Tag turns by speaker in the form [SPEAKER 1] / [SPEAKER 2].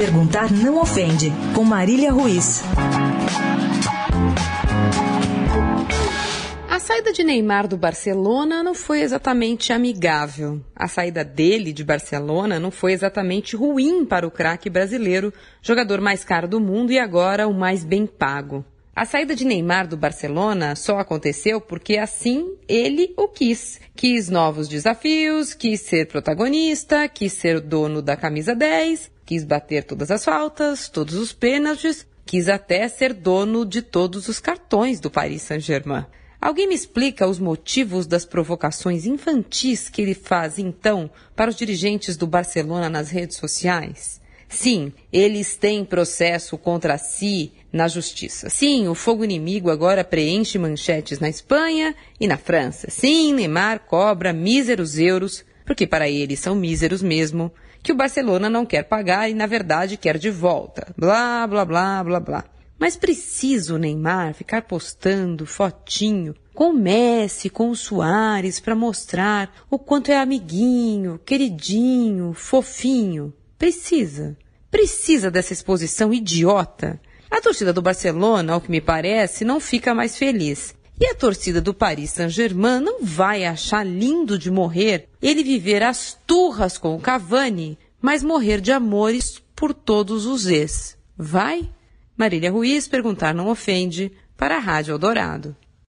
[SPEAKER 1] Perguntar não ofende, com Marília Ruiz.
[SPEAKER 2] A saída de Neymar do Barcelona não foi exatamente amigável. A saída dele de Barcelona não foi exatamente ruim para o craque brasileiro, jogador mais caro do mundo e agora o mais bem pago. A saída de Neymar do Barcelona só aconteceu porque assim ele o quis. Quis novos desafios, quis ser protagonista, quis ser dono da camisa 10, quis bater todas as faltas, todos os pênaltis, quis até ser dono de todos os cartões do Paris Saint-Germain. Alguém me explica os motivos das provocações infantis que ele faz então para os dirigentes do Barcelona nas redes sociais? Sim, eles têm processo contra si na justiça. Sim, o fogo inimigo agora preenche manchetes na Espanha e na França. Sim, Neymar cobra míseros euros, porque para eles são míseros mesmo, que o Barcelona não quer pagar e na verdade quer de volta. Blá, blá, blá, blá, blá. Mas precisa o Neymar ficar postando fotinho com o Messi, com o Soares para mostrar o quanto é amiguinho, queridinho, fofinho. Precisa. Precisa dessa exposição idiota. A torcida do Barcelona, ao que me parece, não fica mais feliz. E a torcida do Paris Saint-Germain não vai achar lindo de morrer ele viver as turras com o Cavani, mas morrer de amores por todos os ex. Vai? Marília Ruiz perguntar não ofende para a Rádio Eldorado.